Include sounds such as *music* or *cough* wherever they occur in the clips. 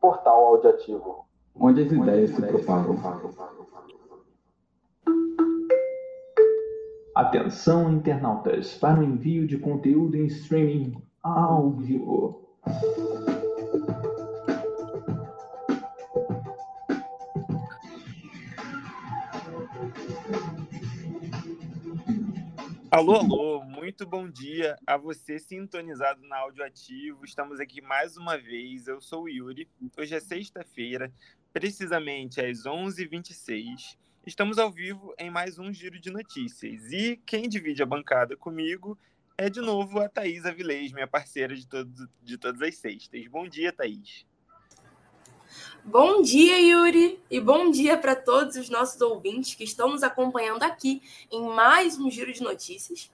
Portal Audiativo. Onde as ideias se propagam. Atenção, internautas, para o envio de conteúdo em streaming áudio. Alô, alô, muito bom dia a você sintonizado na Áudio Ativo. Estamos aqui mais uma vez. Eu sou o Yuri. Hoje é sexta-feira, precisamente às 11h26. Estamos ao vivo em mais um giro de notícias. E quem divide a bancada comigo é de novo a Thaís Avilés, minha parceira de, todo, de todas as sextas. Bom dia, Thaís. Bom dia, Yuri, e bom dia para todos os nossos ouvintes que estão nos acompanhando aqui em mais um Giro de Notícias.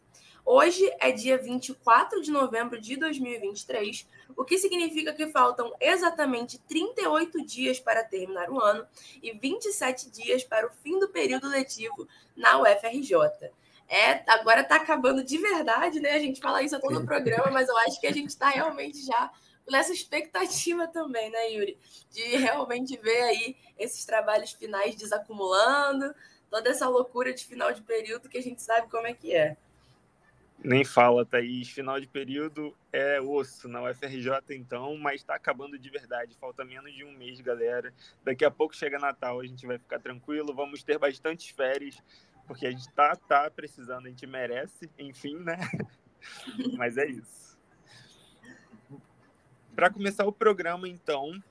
Hoje é dia 24 de novembro de 2023, o que significa que faltam exatamente 38 dias para terminar o ano e 27 dias para o fim do período letivo na UFRJ. É, agora está acabando de verdade, né? A gente fala isso a todo o programa, mas eu acho que a gente está realmente já nessa expectativa também, né, Yuri? De realmente ver aí esses trabalhos finais desacumulando, toda essa loucura de final de período que a gente sabe como é que é. Nem fala, Thaís. Final de período é osso na UFRJ, então, mas está acabando de verdade. Falta menos de um mês, galera. Daqui a pouco chega Natal, a gente vai ficar tranquilo. Vamos ter bastantes férias, porque a gente tá, tá precisando, a gente merece, enfim, né? *laughs* mas é isso. Para começar o programa, então,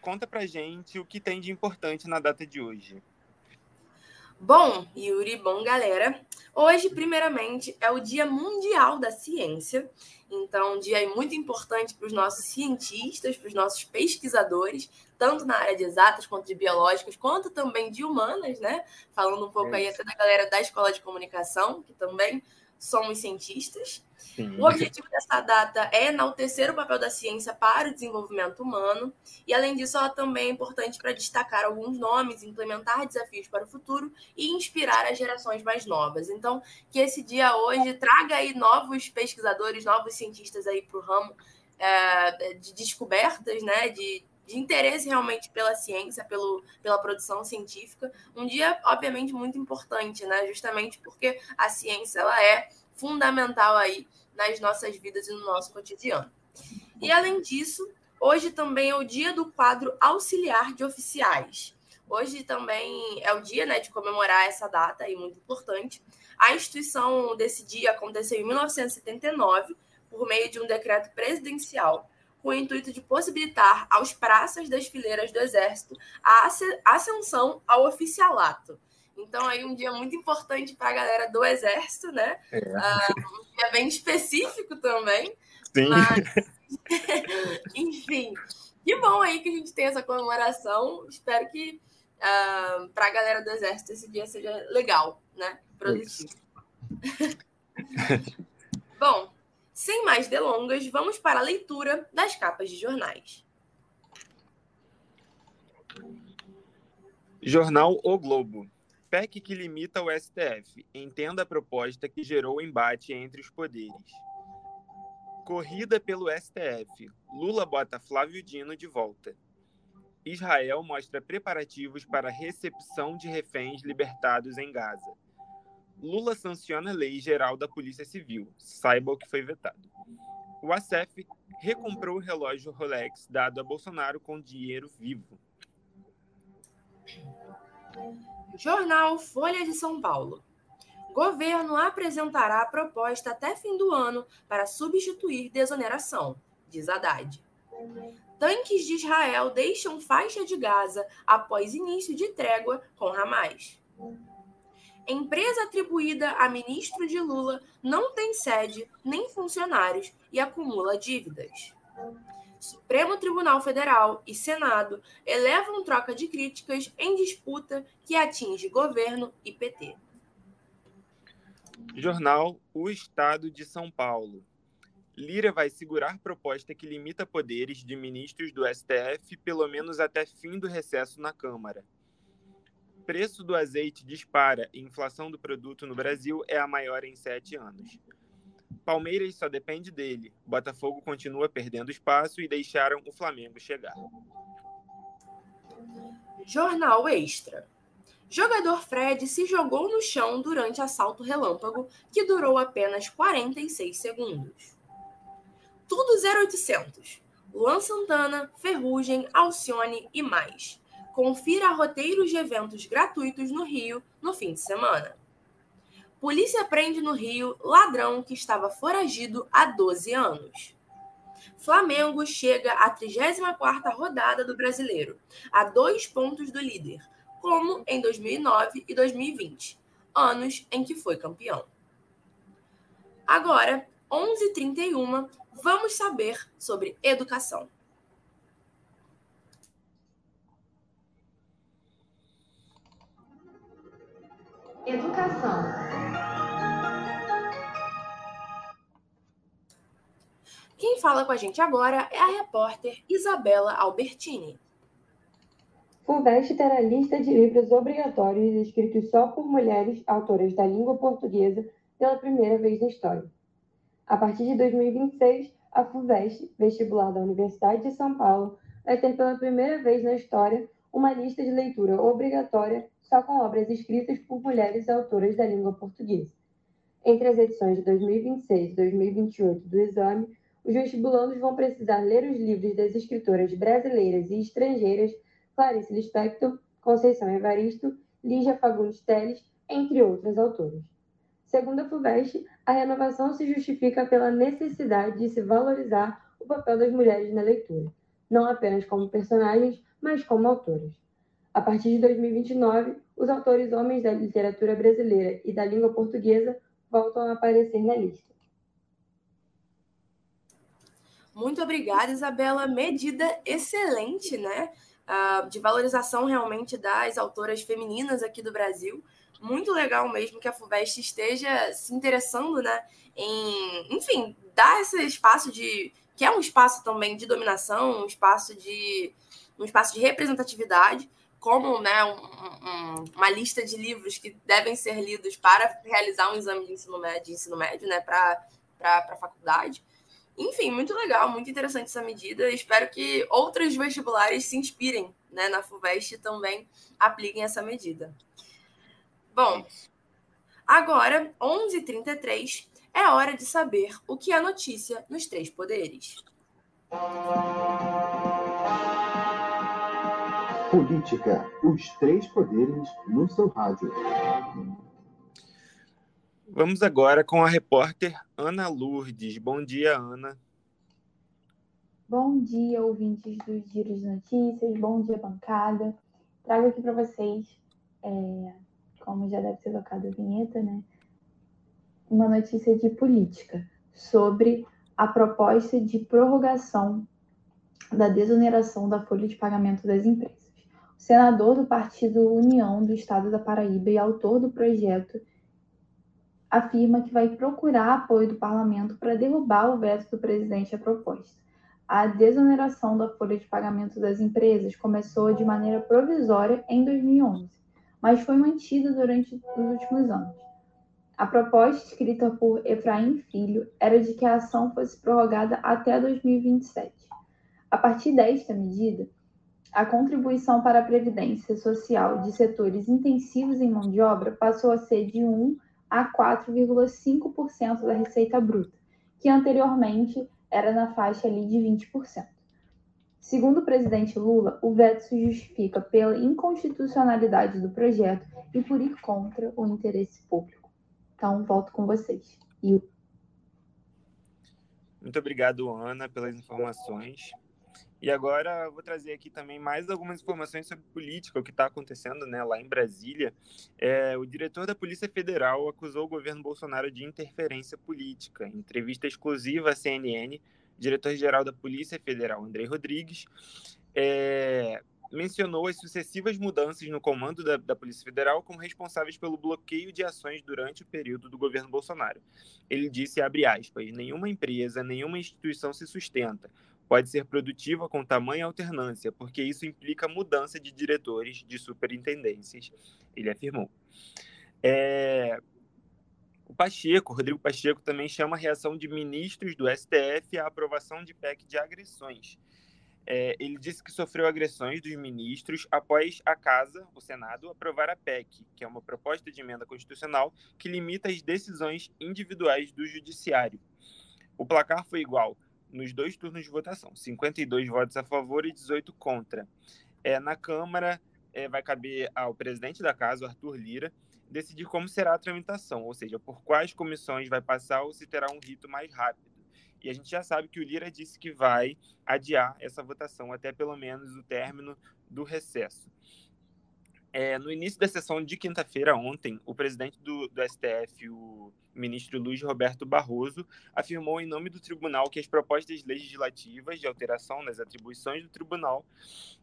conta pra gente o que tem de importante na data de hoje. Bom, Yuri, bom, galera. Hoje, primeiramente, é o Dia Mundial da Ciência. Então, um dia muito importante para os nossos cientistas, para os nossos pesquisadores, tanto na área de exatas quanto de biológicas, quanto também de humanas, né? Falando um pouco é aí até da galera da Escola de Comunicação, que também somos cientistas. Sim. O objetivo dessa data é enaltecer o papel da ciência para o desenvolvimento humano, e além disso, ela também é importante para destacar alguns nomes, implementar desafios para o futuro e inspirar as gerações mais novas. Então, que esse dia hoje traga aí novos pesquisadores, novos cientistas aí para o ramo é, de descobertas, né, de, de interesse realmente pela ciência, pelo, pela produção científica. Um dia, obviamente, muito importante, né? Justamente porque a ciência ela é fundamental aí nas nossas vidas e no nosso cotidiano. E além disso, hoje também é o dia do quadro auxiliar de oficiais. Hoje também é o dia né, de comemorar essa data aí muito importante. A instituição desse dia aconteceu em 1979 por meio de um decreto presidencial com o intuito de possibilitar aos praças das fileiras do Exército a ascensão ao oficialato. Então, aí, um dia muito importante para a galera do Exército, né? É. Uh, um dia bem específico também. Sim. Mas... *laughs* Enfim, que bom aí que a gente tem essa comemoração. Espero que uh, ah, para a galera do Exército esse dia seja legal, né? Produtivo. *laughs* bom, sem mais delongas, vamos para a leitura das capas de jornais. Jornal O Globo. PEC que limita o STF. Entenda a proposta que gerou embate entre os poderes. Corrida pelo STF. Lula bota Flávio Dino de volta. Israel mostra preparativos para recepção de reféns libertados em Gaza. Lula sanciona a lei geral da Polícia Civil. Saiba o que foi vetado. O ACF recomprou o relógio Rolex dado a Bolsonaro com dinheiro vivo. Jornal Folha de São Paulo. Governo apresentará a proposta até fim do ano para substituir desoneração, diz Haddad. Tanques de Israel deixam faixa de Gaza após início de trégua com Hamas. Empresa atribuída a ministro de Lula não tem sede nem funcionários e acumula dívidas. Supremo Tribunal Federal e Senado elevam troca de críticas em disputa que atinge governo e PT. Jornal O Estado de São Paulo. Lira vai segurar proposta que limita poderes de ministros do STF pelo menos até fim do recesso na Câmara preço do azeite dispara e inflação do produto no Brasil é a maior em sete anos. Palmeiras só depende dele. Botafogo continua perdendo espaço e deixaram o Flamengo chegar. Jornal Extra. Jogador Fred se jogou no chão durante assalto relâmpago que durou apenas 46 segundos. Tudo 0800. Luan Santana, Ferrugem, Alcione e mais. Confira roteiros de eventos gratuitos no Rio no fim de semana. Polícia prende no Rio ladrão que estava foragido há 12 anos. Flamengo chega à 34ª rodada do Brasileiro, a dois pontos do líder, como em 2009 e 2020, anos em que foi campeão. Agora, 11h31, vamos saber sobre educação. Educação. Quem fala com a gente agora é a repórter Isabela Albertini. FUVEST terá lista de livros obrigatórios escritos só por mulheres autoras da língua portuguesa pela primeira vez na história. A partir de 2026, a FUVEST, vestibular da Universidade de São Paulo, vai ter pela primeira vez na história uma lista de leitura obrigatória só com obras escritas por mulheres autoras da língua portuguesa. Entre as edições de 2026 e 2028 do exame, os vestibulandos vão precisar ler os livros das escritoras brasileiras e estrangeiras Clarice Lispector, Conceição Evaristo, Lígia Fagundes Teles, entre outras autoras. Segundo a FUVEST, a renovação se justifica pela necessidade de se valorizar o papel das mulheres na leitura, não apenas como personagens, mas como autoras. A partir de 2029, os autores homens da literatura brasileira e da língua portuguesa voltam a aparecer na lista. Muito obrigada, Isabela. Medida excelente, né? Uh, de valorização realmente das autoras femininas aqui do Brasil. Muito legal mesmo que a FUVEST esteja se interessando, né? Em, enfim, dar esse espaço de. que é um espaço também de dominação, um espaço de. um espaço de representatividade como né, um, um, uma lista de livros que devem ser lidos para realizar um exame de ensino médio, de ensino médio né, para a faculdade. Enfim, muito legal, muito interessante essa medida. Espero que outros vestibulares se inspirem né, na FUVEST e também apliquem essa medida. Bom, agora, 11h33, é hora de saber o que é notícia nos três poderes. Política, os três poderes no seu rádio. Vamos agora com a repórter Ana Lourdes. Bom dia, Ana. Bom dia, ouvintes dos Giros de Notícias. Bom dia, bancada. Trago aqui para vocês, é, como já deve ser tocado a vinheta, né? Uma notícia de política sobre a proposta de prorrogação da desoneração da folha de pagamento das empresas senador do Partido União do Estado da Paraíba e autor do projeto, afirma que vai procurar apoio do parlamento para derrubar o veto do presidente à proposta. A desoneração da folha de pagamento das empresas começou de maneira provisória em 2011, mas foi mantida durante os últimos anos. A proposta, escrita por Efraim Filho, era de que a ação fosse prorrogada até 2027. A partir desta medida, a contribuição para a previdência social de setores intensivos em mão de obra passou a ser de 1 a 4,5% da receita bruta, que anteriormente era na faixa ali de 20%. Segundo o presidente Lula, o veto se justifica pela inconstitucionalidade do projeto e por ir contra o interesse público. Então, volto com vocês. Muito obrigado, Ana, pelas informações. E agora vou trazer aqui também mais algumas informações sobre política, o que está acontecendo né, lá em Brasília. É, o diretor da Polícia Federal acusou o governo Bolsonaro de interferência política. Em entrevista exclusiva à CNN, diretor-geral da Polícia Federal, Andrei Rodrigues, é, mencionou as sucessivas mudanças no comando da, da, Polícia Federal como responsáveis pelo bloqueio de ações durante o período do governo Bolsonaro. Ele disse, abre aspas, nenhuma empresa, nenhuma instituição se sustenta pode ser produtiva com tamanha alternância, porque isso implica mudança de diretores de superintendências, ele afirmou. É... O Pacheco, Rodrigo Pacheco, também chama a reação de ministros do STF à aprovação de PEC de agressões. é, ele disse que sofreu agressões dos ministros após a Casa, o Senado, aprovar a PEC, que é uma proposta de emenda constitucional que limita as decisões individuais do judiciário. O placar foi igual nos dois turnos de votação, 52 votos a favor e 18 contra. É, na Câmara, é, vai caber ao presidente da Casa, Arthur Lira, decidir como será a tramitação, ou seja, por quais comissões vai passar ou se terá um rito mais rápido. E a gente já sabe que o Lira disse que vai adiar essa votação até pelo menos o término do recesso. É, no início da sessão de quinta-feira, ontem, o presidente do, do, STF, o ministro Luiz Roberto Barroso, afirmou em nome do tribunal que as propostas legislativas de alteração nas atribuições do tribunal,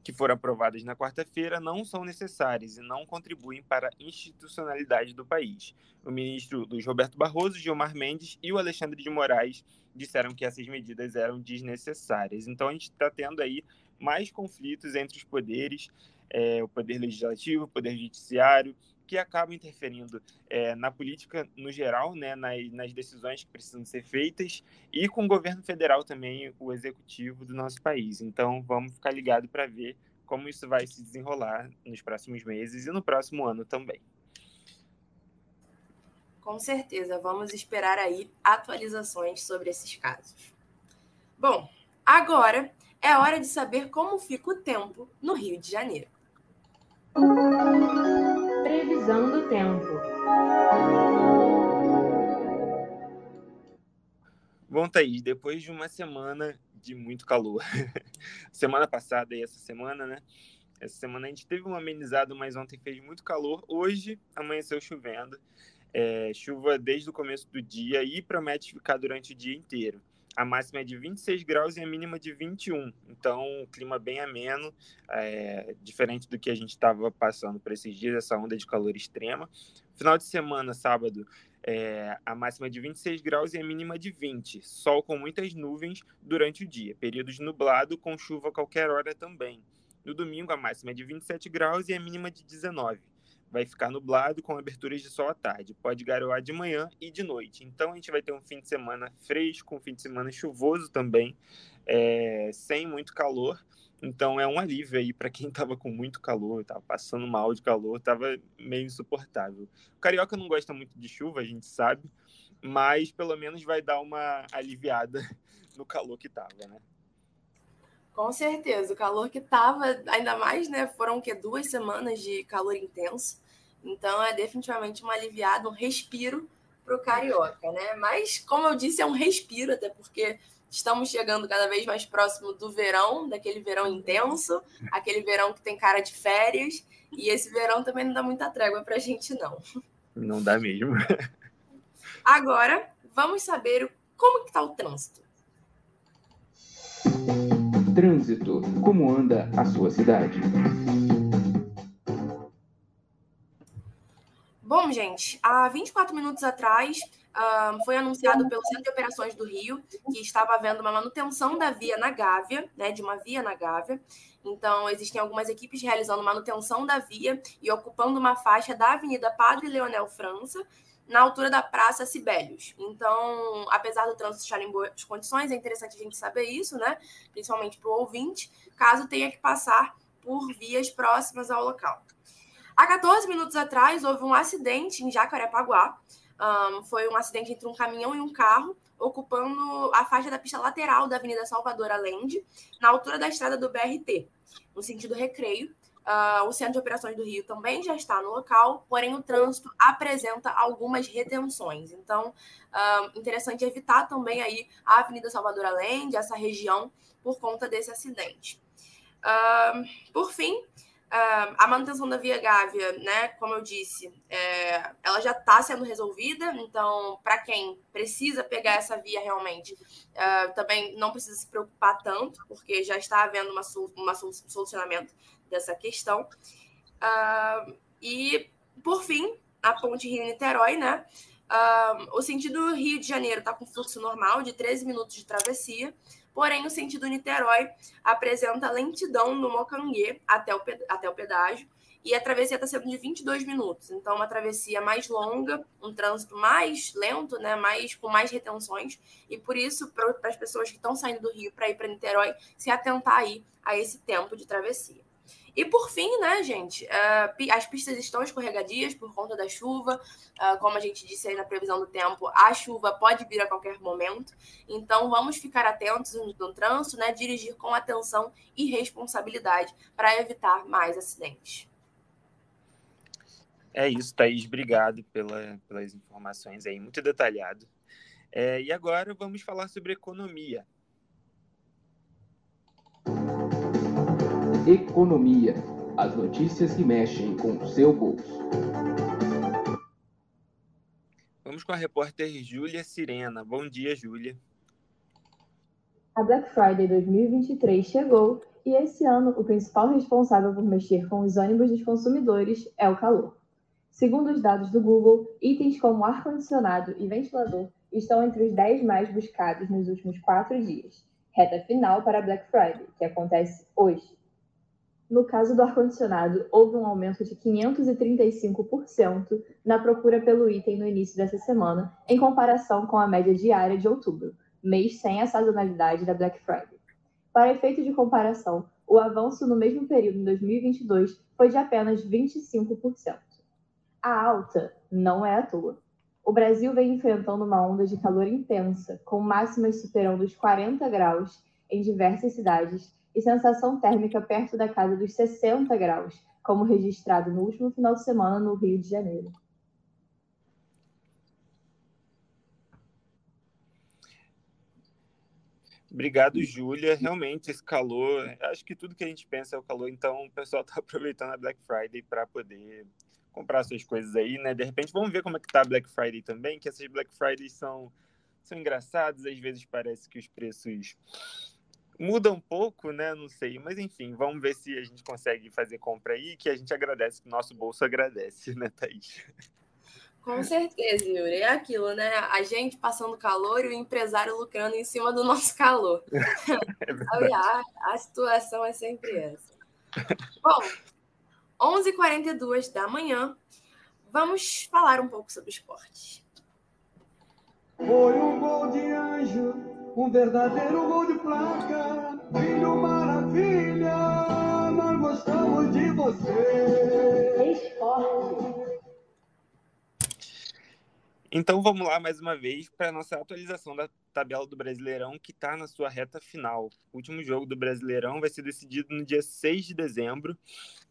que foram aprovadas na quarta-feira, não são necessárias e não contribuem para a institucionalidade do país. O ministro Luiz Roberto Barroso, Gilmar Mendes e o Alexandre de Moraes disseram que essas medidas eram desnecessárias. Então, a gente está tendo aí mais conflitos entre os poderes é, o poder legislativo, o poder judiciário, que acabam interferindo é, na política no geral, né, nas, nas, decisões que precisam ser feitas, e com o governo federal também, o executivo do nosso país. Então, vamos ficar ligado para ver como isso vai se desenrolar nos próximos meses e no próximo ano também. Com certeza, vamos esperar aí atualizações sobre esses casos. Bom, agora é hora de saber como fica o tempo no Rio de Janeiro. Previsão do tempo. Bom, Thaís, depois de uma semana de muito calor, *laughs* semana passada e essa semana, né? Essa semana a gente teve uma amenizada, mas ontem fez muito calor. Hoje amanheceu chovendo. É, chuva desde o começo do dia e promete ficar durante o dia inteiro a máxima é de 26 graus e a mínima de 21. Então, um clima bem ameno, é, diferente do que a gente estava passando por esses dias, essa onda de calor extrema. Final de semana, sábado, é, a máxima é de 26 graus e a mínima de 20. Sol com muitas nuvens durante o dia. Períodos nublado com chuva a qualquer hora também. No domingo, a máxima é de 27 graus e a mínima de 19 vai ficar nublado com aberturas de sol à tarde. Pode garoar de manhã e de noite. Então a gente vai ter um fim de semana fresco, um fim de semana chuvoso também, é, sem muito calor. Então é um alívio aí para quem *laughs* estava com muito calor, estava passando mal de calor, estava meio insuportável. O carioca não gosta muito de chuva, a gente sabe, mas pelo menos vai dar uma aliviada *laughs* no calor que estava, né? Com certeza, o calor que tava, ainda mais, né? Foram que duas semanas de calor intenso. Então é definitivamente uma aliviada, um respiro para o carioca, né? Mas, como eu disse, é um respiro, até porque estamos chegando cada vez mais próximo do verão, daquele verão intenso, aquele verão que tem cara de férias, e esse verão também não dá muita trégua para a gente, não. Não dá mesmo. *laughs* Agora, vamos saber como que está o trânsito. Trânsito. Como anda a sua cidade? Bom, gente, há 24 minutos atrás um, foi anunciado pelo Centro de Operações do Rio que estava havendo uma manutenção da via na Gávea, né, de uma via na Gávea. Então, existem algumas equipes realizando manutenção da via e ocupando uma faixa da Avenida Padre Leonel França na altura da Praça Sibelius. Então, apesar do trânsito estar em boas condições, é interessante a gente saber isso, né? Principalmente para o ouvinte, caso tenha que passar por vias próximas ao local. Há 14 minutos atrás, houve um acidente em Jacarepaguá. Um, foi um acidente entre um caminhão e um carro, ocupando a faixa da pista lateral da Avenida Salvador Allende, na altura da estrada do BRT, no sentido recreio. Uh, o Centro de Operações do Rio também já está no local, porém o trânsito apresenta algumas retenções. Então, uh, interessante evitar também aí a Avenida Salvador Allende, essa região, por conta desse acidente. Uh, por fim, a manutenção da Via Gávea, né, como eu disse, é, ela já está sendo resolvida, então, para quem precisa pegar essa via realmente, também não precisa se preocupar tanto, porque já está havendo uma, uma solucionamento dessa questão. Uh, e, por fim, a ponte Rio-Niterói, né? Uh, o sentido Rio de Janeiro está com fluxo normal de 13 minutos de travessia, porém o sentido Niterói apresenta lentidão no Mocanguê até o, até o pedágio. e a travessia está sendo de 22 minutos. Então, uma travessia mais longa, um trânsito mais lento, né, mais com mais retenções, e por isso, para as pessoas que estão saindo do Rio para ir para Niterói, se atentar aí a esse tempo de travessia. E por fim, né, gente, uh, as pistas estão escorregadias por conta da chuva. Uh, como a gente disse aí na previsão do tempo, a chuva pode vir a qualquer momento. Então vamos ficar atentos no, no trânsito, né? Dirigir com atenção e responsabilidade para evitar mais acidentes. É isso, Thaís. Obrigado pela, pelas informações aí, muito detalhado. É, e agora vamos falar sobre economia. Economia. As notícias que mexem com o seu bolso. Vamos com a repórter Júlia Sirena. Bom dia, Júlia. A Black Friday 2023 chegou e esse ano o principal responsável por mexer com os ônibus dos consumidores é o calor. Segundo os dados do Google, itens como ar-condicionado e ventilador estão entre os 10 mais buscados nos últimos quatro dias, reta final para a Black Friday, que acontece hoje. No caso do ar-condicionado, houve um aumento de 535% na procura pelo item no início dessa semana, em comparação com a média diária de outubro, mês sem a sazonalidade da Black Friday. Para efeito de comparação, o avanço no mesmo período em 2022 foi de apenas 25%. A alta não é à toa. O Brasil vem enfrentando uma onda de calor intensa, com máximas superando os 40 graus em diversas cidades e sensação térmica perto da casa dos 60 graus, como registrado no último final de semana no Rio de Janeiro. Obrigado, Júlia. Realmente, esse calor, acho que tudo que a gente pensa é o calor, então o pessoal está *laughs* aproveitando a Black Friday para poder comprar suas coisas aí, né? De repente, vamos ver como é que tá a Black Friday também, que essas Black Fridays são, são engraçadas, às vezes parece que os preços muda um pouco, né? Não sei, mas enfim, vamos ver se a gente consegue fazer compra aí, que a gente agradece, que o nosso bolso agradece, *laughs* né, Thaís? Com certeza, Yuri. É aquilo, né? A gente passando calor e o empresário lucrando em cima do nosso calor. *laughs* É a, a situação é sempre essa. Bom, 11h42 da manhã, vamos falar um pouco sobre esporte. Foi um gol de anjo um verdadeiro gol de placa. Filho maravilha, nós gostamos de você. Esporte. Então vamos lá mais uma vez para a nossa atualização da tabela do Brasileirão, que está na sua reta final. O último jogo do Brasileirão vai ser decidido no dia 6 de dezembro.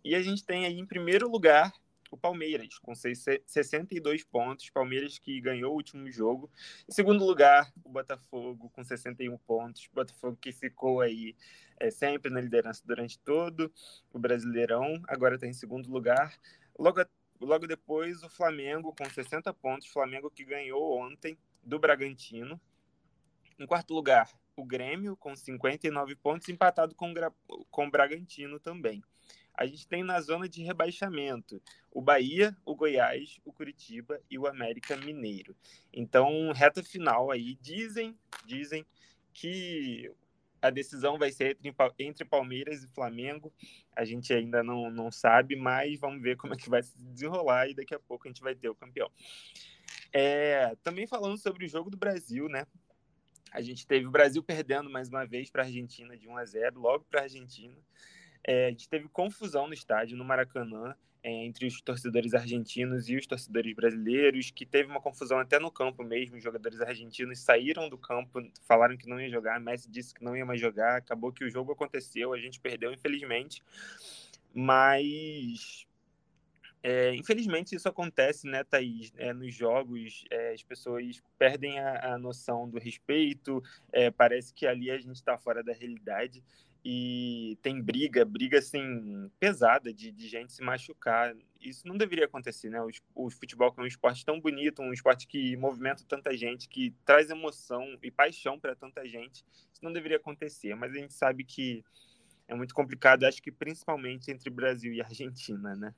E a gente tem aí em primeiro lugar o Palmeiras, com 62 pontos. Palmeiras que ganhou o último jogo. Em segundo lugar, o Botafogo, com 61 pontos. Botafogo que ficou aí é, sempre na liderança durante todo o Brasileirão. Agora está em segundo lugar. Logo, logo depois, o Flamengo, com 60 pontos. Flamengo que ganhou ontem do Bragantino. Em quarto lugar, o Grêmio, com 59 pontos, empatado com, com o Bragantino também a gente tem na zona de rebaixamento o Bahia, o Goiás, o Curitiba e o América Mineiro. Então, reta final aí, dizem, dizem que a decisão vai ser entre, entre Palmeiras e Flamengo. A gente ainda não, não sabe, mas vamos ver como é que vai se desenrolar e daqui a pouco a gente vai ter o campeão. É, também falando sobre o jogo do Brasil, né? A gente teve o Brasil perdendo mais uma vez para a Argentina de 1 a 0, logo para a Argentina. É, a gente teve confusão no estádio, no Maracanã, é, entre os torcedores argentinos e os torcedores brasileiros, que teve uma confusão até no campo mesmo. Os jogadores argentinos saíram do campo, falaram que não ia jogar, Messi disse que não ia mais jogar. Acabou que o jogo aconteceu, a gente perdeu, infelizmente. Mas é, infelizmente isso acontece, né, Thaís? É, nos jogos, é, as pessoas perdem a, a noção do respeito, é, parece que ali a gente está fora da realidade e tem briga, briga assim, pesada de, de gente se machucar. Isso não deveria acontecer, né? O, o futebol que é um esporte tão bonito, um esporte que movimenta tanta gente, que traz emoção e paixão para tanta gente, isso não deveria acontecer. Mas a gente sabe que é muito complicado, acho que principalmente entre Brasil e Argentina, né?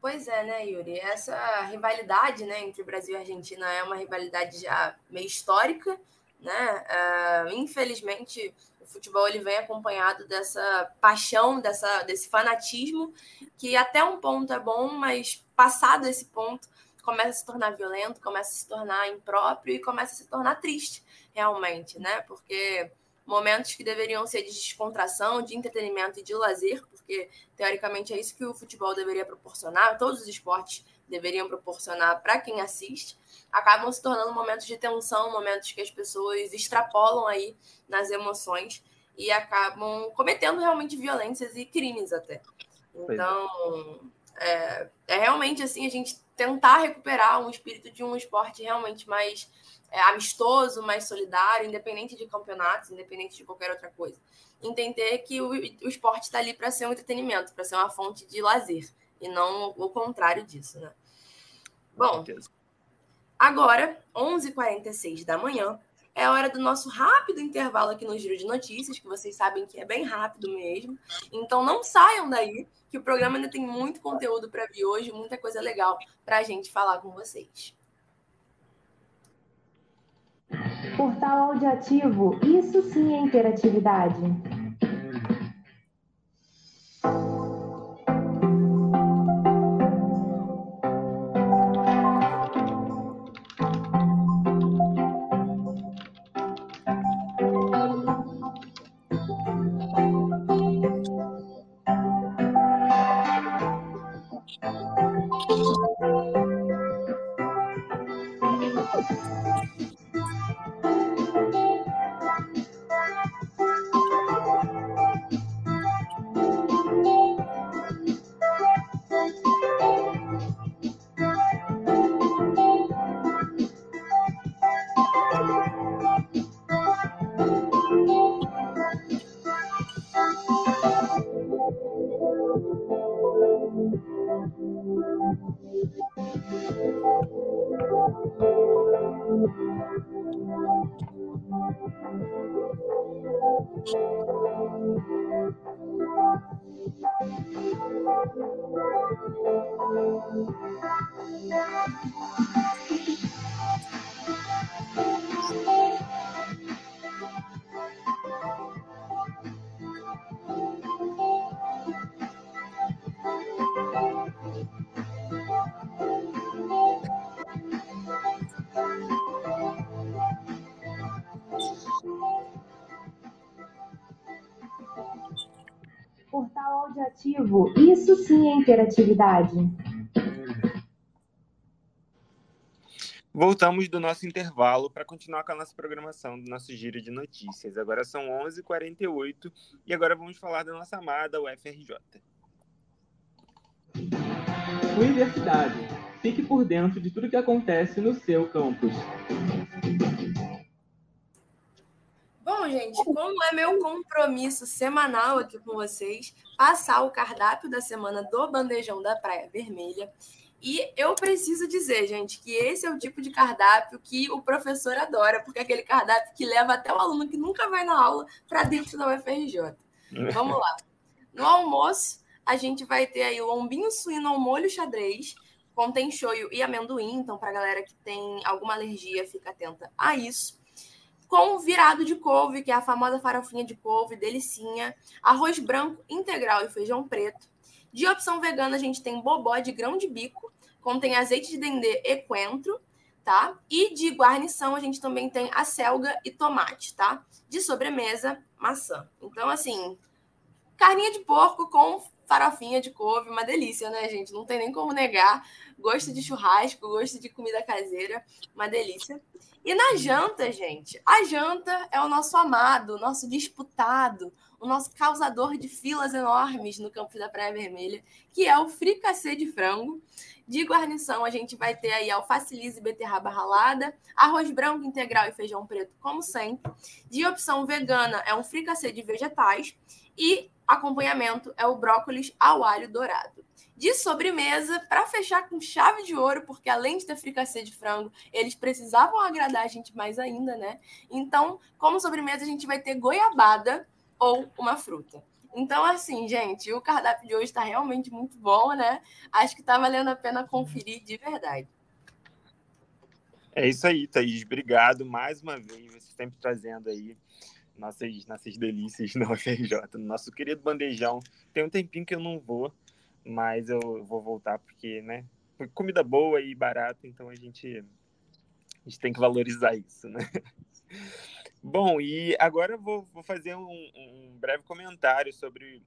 Pois é, né, Yuri? Essa rivalidade né, entre Brasil e Argentina é uma rivalidade já meio histórica né? Uh, infelizmente, o futebol ele vem acompanhado dessa paixão, dessa, desse fanatismo, que até um ponto é bom, mas passado esse ponto, começa a se tornar violento, começa a se tornar impróprio e começa a se tornar triste, realmente, né? Porque momentos que deveriam ser de descontração, de entretenimento e de lazer, porque teoricamente é isso que o futebol deveria proporcionar, todos os esportes deveriam proporcionar para quem assiste, acabam se tornando momentos de tensão, momentos que as pessoas extrapolam aí nas emoções e acabam cometendo realmente violências e crimes até. É. Então, é, é realmente assim a gente tentar recuperar um espírito de um esporte realmente mais é, amistoso, mais solidário, independente de campeonatos, independente de qualquer outra coisa. Entender que o, o esporte está ali para ser um entretenimento, para ser uma fonte de lazer, e não o contrário disso, né? Bom, agora, 11h46 da manhã, é hora do nosso rápido intervalo aqui no Giro de Notícias, que vocês sabem que é bem rápido mesmo. Então não saiam daí, que o programa ainda tem muito conteúdo para vir hoje, muita coisa legal para a gente falar com vocês. Portal audiativo, isso sim é interatividade. Isso sim é interatividade. Voltamos do nosso intervalo para continuar com a nossa programação do nosso giro de notícias. Agora são 11h48 e agora vamos falar da nossa amada UFRJ. Universidade. Fique por dentro de tudo que acontece no seu campus. Bom, gente, como é meu compromisso semanal aqui com vocês, passar o cardápio da semana do Bandejão da Praia Vermelha. E eu preciso dizer, gente, que esse é o tipo de cardápio que o professor adora, porque é aquele cardápio que leva até o aluno que nunca vai na aula para dentro da UFRJ. *laughs* Vamos lá. No almoço, a gente vai ter aí o lombinho suíno ao molho xadrez, contém shoyu e amendoim, então para galera que tem alguma alergia, fica atenta a isso com virado de couve, que é a famosa farofinha de couve, delicinha, arroz branco integral e feijão preto. De opção vegana, a gente tem bobó de grão de bico, contém azeite de dendê e coentro, tá? E de guarnição, a gente também tem a selga e tomate, tá? De sobremesa, maçã. Então, assim, carninha de porco com farofinha de couve, uma delícia, né, gente? Não tem nem como negar. Gosto de churrasco, gosto de comida caseira, uma delícia. E na janta, gente, a janta é o nosso amado, o nosso disputado, o nosso causador de filas enormes no campo da Praia Vermelha, que é o fricassê de frango. De guarnição, a gente vai ter aí alface lisa e beterraba ralada, arroz branco integral e feijão preto, como sempre. De opção vegana, é um fricassê de vegetais. E acompanhamento é o brócolis ao alho dourado de sobremesa para fechar com chave de ouro, porque além de ter fricassê de frango, eles precisavam agradar a gente mais ainda, né? Então, como sobremesa, a gente vai ter goiabada ou uma fruta. Então, assim, gente, o cardápio de hoje está realmente muito bom, né? Acho que está valendo a pena conferir de verdade. É isso aí, Thaís. Obrigado mais uma vez, você sempre trazendo aí nossas, nossas delícias no UFRJ, no nosso querido bandejão. Tem um tempinho que eu não vou, mas eu vou voltar porque, né? Comida boa e barata, então a gente, a gente tem que valorizar isso, né? *laughs* Bom, e agora eu vou, vou fazer um, um breve comentário sobre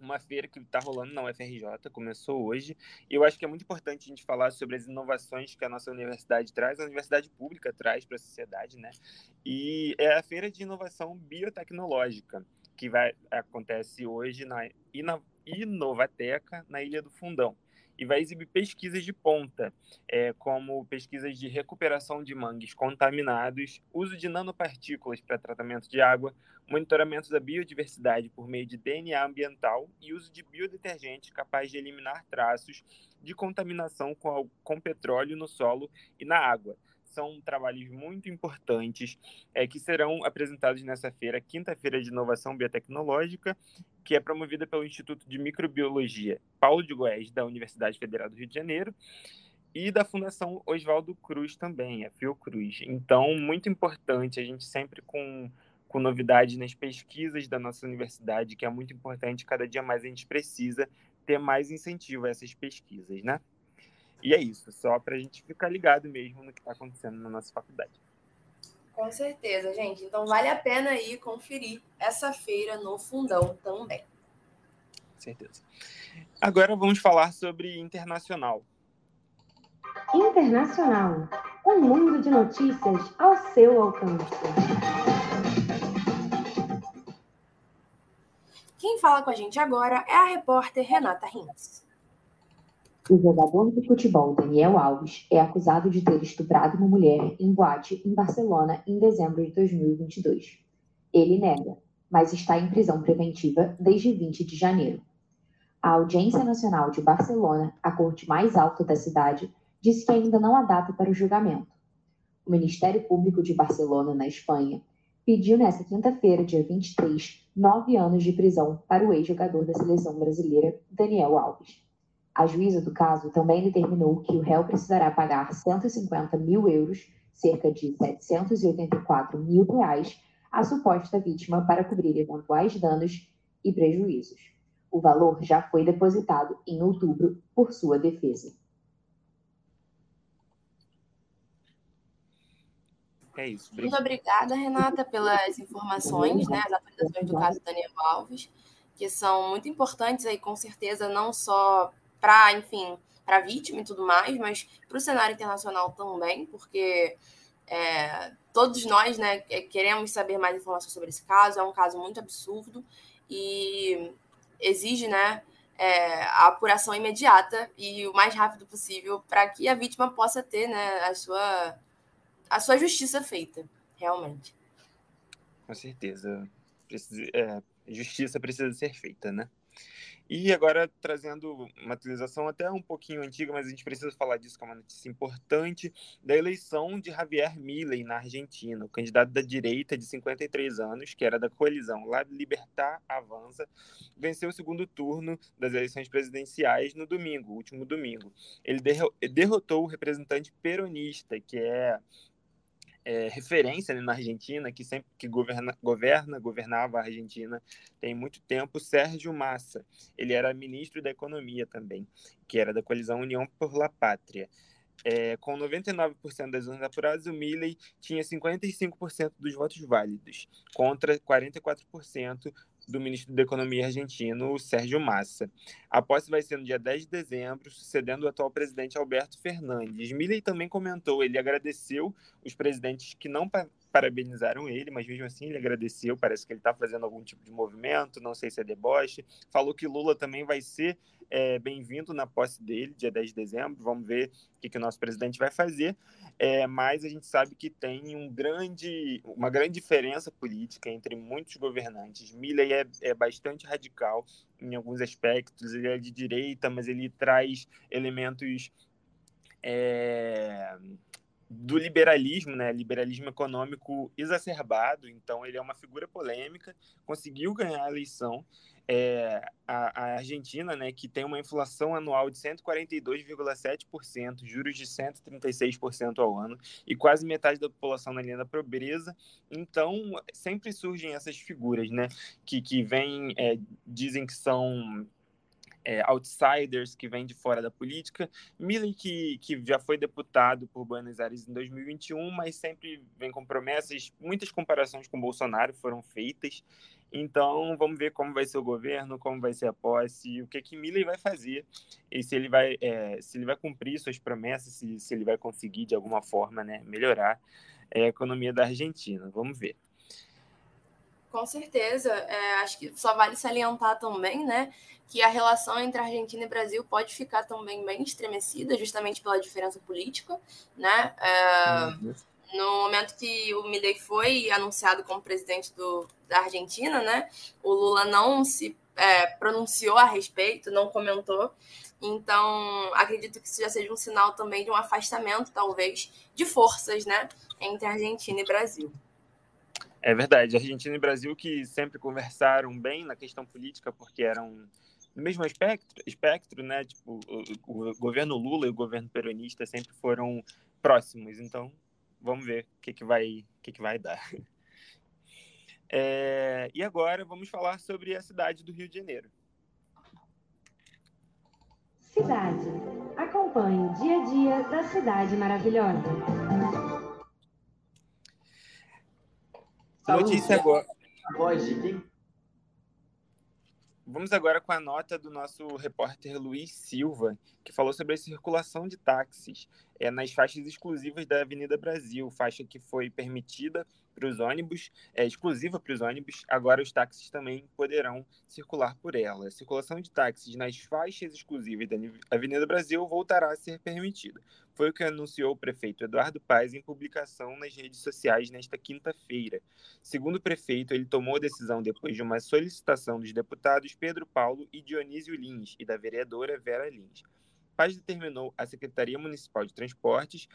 uma feira que está rolando na UFRJ, começou hoje, e eu acho que é muito importante a gente falar sobre as inovações que a nossa universidade traz, a universidade pública traz para a sociedade, né? E é a feira de inovação biotecnológica, que vai acontece hoje na Inovateca, na Ilha do Fundão e vai exibir pesquisas de ponta, é, como pesquisas de recuperação de mangues contaminados, uso de nanopartículas para tratamento de água, monitoramento da biodiversidade por meio de DNA ambiental e uso de biodetergente capaz de eliminar traços de contaminação com, com petróleo no solo e na água são trabalhos muito importantes é, que serão apresentados nessa feira, quinta-feira de inovação biotecnológica, que é promovida pelo Instituto de Microbiologia Paulo de Goiás, da Universidade Federal do Rio de Janeiro, e da Fundação Oswaldo Cruz também, a Fiocruz. Então, muito importante, a gente sempre com, com novidades nas pesquisas da nossa universidade, que é muito importante, cada dia mais a gente precisa ter mais incentivo a essas pesquisas, né? E é isso, só para a gente ficar ligado mesmo no que está acontecendo na nossa faculdade. Com certeza, gente. Então vale a pena ir conferir essa feira no Fundão também. Certeza. Agora vamos falar sobre internacional. Internacional. Um mundo de notícias ao seu alcance. Quem fala com a gente agora é a repórter Renata Rins. O jogador de futebol Daniel Alves é acusado de ter estuprado uma mulher em boate em Barcelona em dezembro de 2022. Ele nega, mas está em prisão preventiva desde 20 de janeiro. A Audiência Nacional de Barcelona, a corte mais alta da cidade, disse que ainda não há data para o julgamento. O Ministério Público de Barcelona, na Espanha, pediu nesta quinta-feira, dia 23, nove anos de prisão para o ex-jogador da seleção brasileira, Daniel Alves. A juíza do caso também determinou que o réu precisará pagar 150 mil euros, cerca de 784 mil reais, à suposta vítima para cobrir eventuais danos e prejuízos. O valor já foi depositado em outubro por sua defesa. É isso. Muito obrigada, Renata, pelas informações, né, as atualizações do caso Daniel Alves, que são muito importantes aí, com certeza, não só para, enfim, para a vítima e tudo mais, mas para o cenário internacional também, porque é, todos nós né, queremos saber mais informações sobre esse caso. É um caso muito absurdo e exige né, é, a apuração imediata e o mais rápido possível para que a vítima possa ter né, a, sua, a sua justiça feita, realmente. Com certeza. Precisa, é, justiça precisa ser feita, né? E agora trazendo uma atualização até um pouquinho antiga, mas a gente precisa falar disso, que é uma notícia importante, da eleição de Javier Milei na Argentina, o candidato da direita de 53 anos, que era da coalizão La Libertad Avanza, venceu o segundo turno das eleições presidenciais no domingo, último domingo. Ele derrotou o representante peronista, que é é, referência né, na Argentina, que sempre que governa, governa, governava a Argentina tem muito tempo, Sérgio Massa. Ele era ministro da Economia também, que era da coalizão União por la Pátria. É, com 99% das urnas apuradas, o Milley tinha 55% dos votos válidos, contra 44% do ministro da Economia argentino, Sérgio Massa. A posse vai ser no dia 10 de dezembro, sucedendo o atual presidente Alberto Fernandes. Milley também comentou, ele agradeceu os presidentes que não parabenizaram ele, mas mesmo assim ele agradeceu, parece que ele está fazendo algum tipo de movimento, não sei se é deboche. Falou que Lula também vai ser é, bem-vindo na posse dele, dia 10 de dezembro. Vamos ver o que, que o nosso presidente vai fazer. É, mas a gente sabe que tem um grande, uma grande diferença política entre muitos governantes. Milley é, é bastante radical em alguns aspectos, ele é de direita, mas ele traz elementos. É, do liberalismo, né? Liberalismo econômico exacerbado. Então, ele é uma figura polêmica, conseguiu ganhar a eleição. É, a, a, Argentina, né, que tem uma inflação anual de 142,7%, juros de 136% ao ano e quase metade da população na linha da pobreza. Então, sempre surgem essas figuras, né, que, que vêm, é, dizem que são é, outsiders que vêm de fora da política. Milley, que, que já foi deputado por Buenos Aires em 2021, mas sempre vem com promessas. Muitas comparações com Bolsonaro foram feitas. Então, vamos ver como vai ser o governo, como vai ser a posse, o que que Milley vai fazer e se ele vai, é, se ele vai cumprir suas promessas, se, se ele vai conseguir de alguma forma, né, melhorar é, a economia da Argentina. Vamos ver. Com certeza, é, acho que só vale salientar também, né, que a relação entre Argentina e Brasil pode ficar também bem estremecida, justamente pela diferença política, né? É. No momento que o Milei foi anunciado como presidente do, da Argentina, né, o Lula não se é, pronunciou a respeito, não comentou. Então, acredito que isso já seja um sinal também de um afastamento, talvez, de forças, né, entre Argentina e Brasil. É verdade. Argentina e Brasil que sempre conversaram bem na questão política, porque eram no mesmo espectro, espectro né? Tipo, o, o governo Lula e o governo peronista sempre foram próximos. Então, vamos ver o que, que, vai, que, que vai dar. *laughs* É, e agora vamos falar sobre a cidade do Rio de Janeiro. Cidade. Acompanhe o dia a dia da cidade maravilhosa. Notícia agora. A voz de quem? Vamos agora com a nota do nosso repórter Luiz Silva, que falou sobre a circulação de táxis é, nas faixas exclusivas da Avenida Brasil, faixa que foi permitida para os ônibus, é exclusiva para os ônibus, agora os táxis também poderão circular por ela. A circulação de táxis nas faixas exclusivas da Avenida Brasil voltará a ser permitida. Foi o que anunciou o prefeito Eduardo Paes em publicação nas redes sociais nesta quinta-feira. Segundo o prefeito, ele tomou a decisão depois de uma solicitação dos deputados Pedro Paulo e Dionísio Lins e da vereadora Vera Lins. Paz determinou a Secretaria Municipal de Transportes,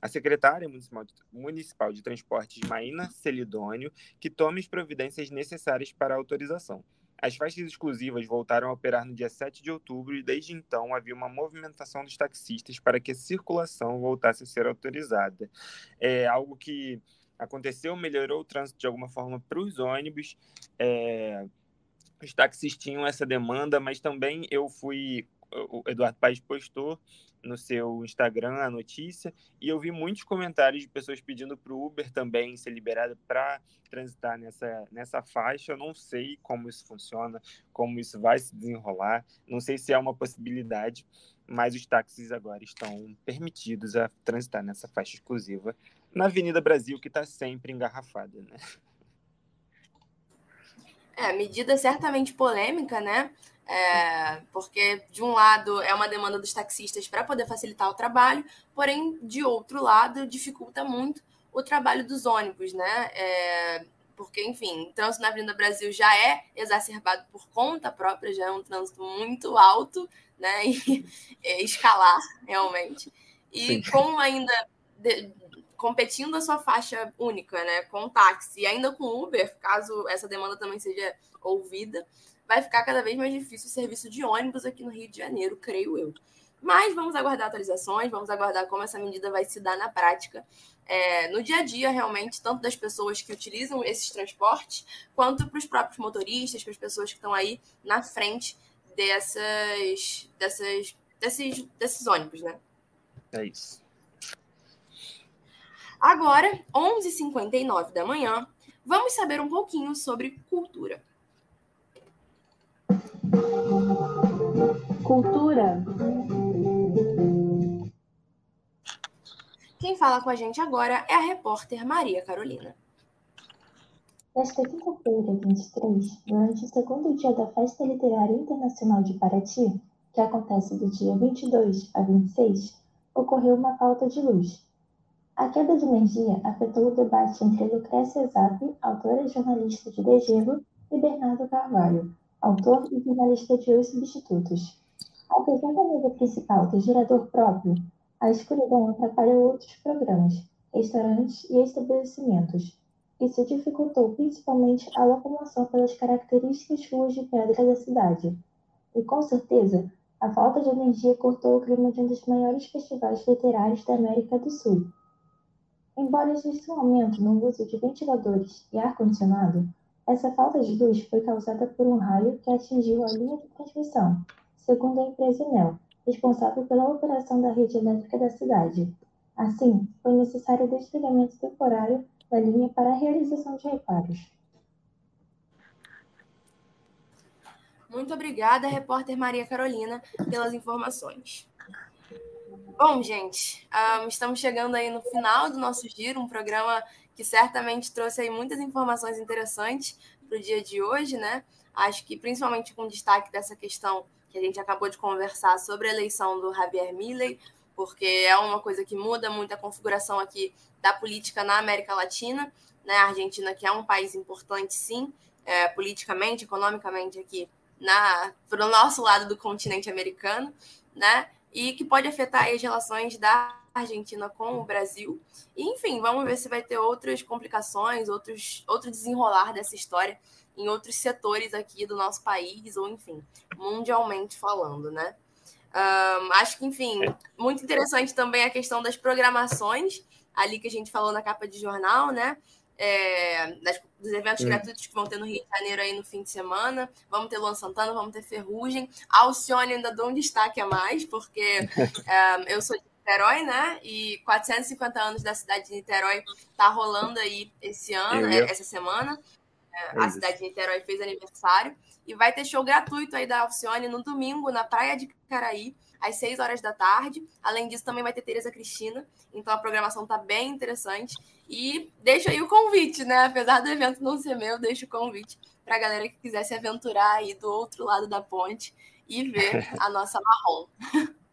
a Secretária Municipal de, Municipal de Transportes, Maína Celidônio, que tome as providências necessárias para a autorização. As faixas exclusivas voltaram a operar no dia 7 de outubro e desde então havia uma movimentação dos taxistas para que a circulação voltasse a ser autorizada. É algo que aconteceu, melhorou o trânsito de alguma forma para os ônibus. É, os taxistas tinham essa demanda, mas também eu fui o Eduardo Paes postou no seu Instagram a notícia e eu vi muitos comentários de pessoas pedindo para o Uber também ser liberado para transitar nessa, nessa faixa. Eu não sei como isso funciona, como isso vai se desenrolar, não sei se é uma possibilidade, mas os táxis agora estão permitidos a transitar nessa faixa exclusiva na Avenida Brasil, que está sempre engarrafada, né? É, medida certamente polêmica, né? É, porque, de um lado, é uma demanda dos taxistas para poder facilitar o trabalho, porém, de outro lado, dificulta muito o trabalho dos ônibus, né? É, porque, enfim, o trânsito na Avenida Brasil já é exacerbado por conta própria, já é um trânsito muito alto, né? *laughs* E é escalar, realmente. E Sim. com ainda de, competindo a sua faixa única, né? Com táxi e ainda com Uber, caso essa demanda também seja ouvida, vai ficar cada vez mais difícil o serviço de ônibus aqui no Rio de Janeiro, creio eu. Mas vamos aguardar atualizações, vamos aguardar como essa medida vai se dar na prática, é, no dia a dia, realmente, tanto das pessoas que utilizam esses transportes, quanto para os próprios motoristas, para as pessoas que estão aí na frente dessas, dessas, desses, desses ônibus, né? É isso. Agora, 11h59 da manhã, vamos saber um pouquinho sobre cultura. Cultura. Quem fala com a gente agora é a repórter Maria Carolina. Nesta quinta-feira, 23, durante o segundo dia da Festa Literária Internacional de Paraty, que acontece do dia 22 a 26, ocorreu uma falta de luz. A queda de energia afetou o debate entre Lucrécia Zap, autora e jornalista de Degelo, e Bernardo Carvalho, autor e jornalista de Os Substitutos. Apesar da mesa principal ter gerador próprio, A escuridão atrapalhou outros programas, restaurantes e estabelecimentos. Isso dificultou principalmente a locomoção pelas características ruas de pedra da cidade. E com certeza, a falta de energia cortou o clima de um dos maiores festivais literários da América do Sul. Embora exista um aumento no uso de ventiladores e ar-condicionado, essa falta de luz foi causada por um raio que atingiu a linha de transmissão, segundo a empresa Enel, responsável pela operação da rede elétrica da cidade. Assim, foi necessário o desligamento temporário da linha para a realização de reparos. Muito obrigada, repórter Maria Carolina, pelas informações. Bom, gente, um, estamos chegando aí no final do nosso giro, um programa que certamente trouxe aí muitas informações interessantes para o dia de hoje, né? Acho que principalmente com destaque dessa questão que a gente acabou de conversar sobre a eleição do Javier Milley, porque é uma coisa que muda muito a configuração aqui da política na América Latina, né? A Argentina que é um país importante, sim, é, politicamente, economicamente aqui na para o nosso lado do continente americano, né? E que pode afetar as relações da Argentina com o Brasil. E, enfim, vamos ver se vai ter outras complicações, outros, outro desenrolar dessa história em outros setores aqui do nosso país, ou enfim, mundialmente falando, né? Um, acho que, enfim, muito interessante também a questão das programações, ali que a gente falou na capa de jornal, né? É, das, dos eventos hum. gratuitos que vão ter no Rio de Janeiro aí no fim de semana. Vamos ter Luan Santana, vamos ter Ferrugem. A Alcione ainda dou um destaque a mais, porque um, *laughs* eu sou de Niterói, né? E 450 anos da cidade de Niterói tá rolando aí esse ano, é, essa semana. É, a cidade de Niterói fez aniversário. E vai ter show gratuito aí da Alcione no domingo, na Praia de Caraí, às 6 horas da tarde. Além disso, também vai ter Tereza Cristina. Então a programação tá bem interessante. E deixo aí o convite, né? Apesar do evento não ser meu, deixo o convite para a galera que quiser se aventurar aí do outro lado da ponte e ver *laughs* a nossa marrom. *laughs*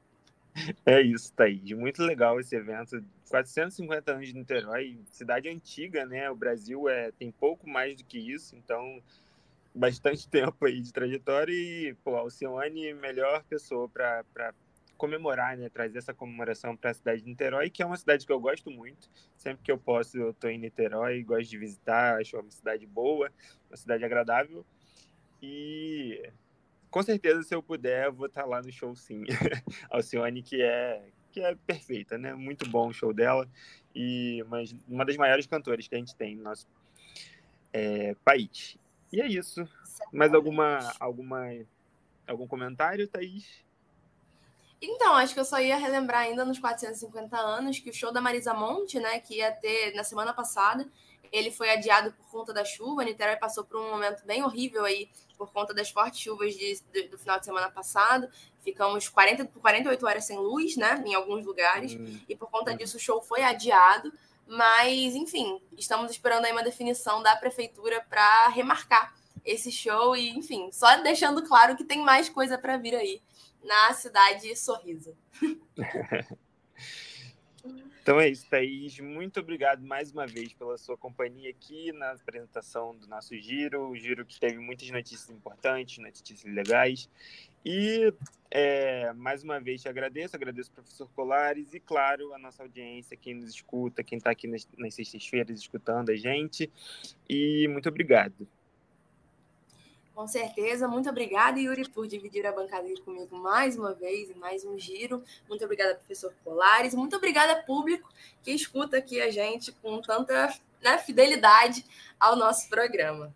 *laughs* É isso, Thaís. Muito legal esse evento. 450 anos de Niterói, cidade antiga, né? O Brasil é, tem pouco mais do que isso, então bastante *laughs* tempo aí de trajetória e, pô, Alcione, melhor pessoa para comemorar, né? Trazer essa comemoração para a cidade de Niterói, que é uma cidade que eu gosto muito. Sempre que eu posso, eu estou em Niterói, gosto de visitar, acho uma cidade boa, uma cidade agradável. E com certeza, se eu puder, eu vou estar lá no show sim. *laughs* Alcione, que é, que é perfeita, né? Muito bom o show dela. E mas uma das maiores cantoras que a gente tem no nosso é, país. E é isso. Mais alguma, alguma, algum comentário, Thaís? Então, acho que eu só ia relembrar ainda nos 450 anos que o show da Marisa Monte, né, que ia ter na semana passada, ele foi adiado por conta da chuva. Niterói passou por um momento bem horrível aí por conta das fortes chuvas de, de, do final de semana passado. Ficamos 40 por 48 horas sem luz, né, em alguns lugares, hum. e por conta disso o show foi adiado. Mas, enfim, estamos esperando aí uma definição da prefeitura para remarcar esse show e, enfim, só deixando claro que tem mais coisa para vir aí na cidade Sorriso. *laughs* Então é isso, Thaís. Muito obrigado mais uma vez pela sua companhia aqui na apresentação do nosso giro. O giro que teve muitas notícias importantes, notícias legais. E é, mais uma vez te agradeço, agradeço ao professor Colares e, claro, a nossa audiência, quem nos escuta, quem está aqui nas, nas sextas-feiras escutando a gente. E muito obrigado. Com certeza. Muito obrigada, Yuri, por dividir a bancada comigo mais uma vez, mais um giro. Muito obrigada, professor Polares. Muito obrigada, público, que escuta aqui a gente com tanta né, fidelidade ao nosso programa.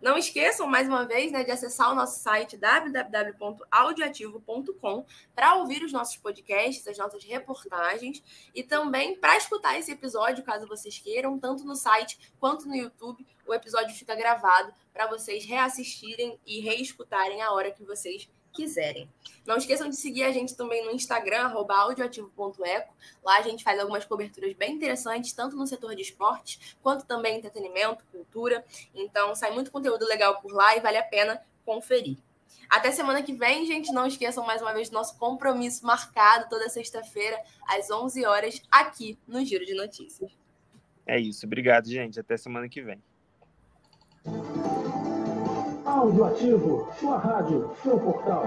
Não esqueçam, mais uma vez, né, de acessar o nosso site www.audioativo.com para ouvir os nossos podcasts, as nossas reportagens e também para escutar esse episódio, caso vocês queiram, tanto no site quanto no YouTube. O episódio fica gravado para vocês reassistirem e reescutarem a hora que vocês quiserem. Não esqueçam de seguir a gente também no Instagram, audioativo.eco. Lá a gente faz algumas coberturas bem interessantes, tanto no setor de esporte, quanto também entretenimento, cultura. Então sai muito conteúdo legal por lá e vale a pena conferir. Até semana que vem, gente. Não esqueçam mais uma vez do nosso compromisso marcado toda sexta-feira, às 11 horas, aqui no Giro de Notícias. É isso. Obrigado, gente. Até semana que vem. Áudio Ativo, sua rádio, seu portal.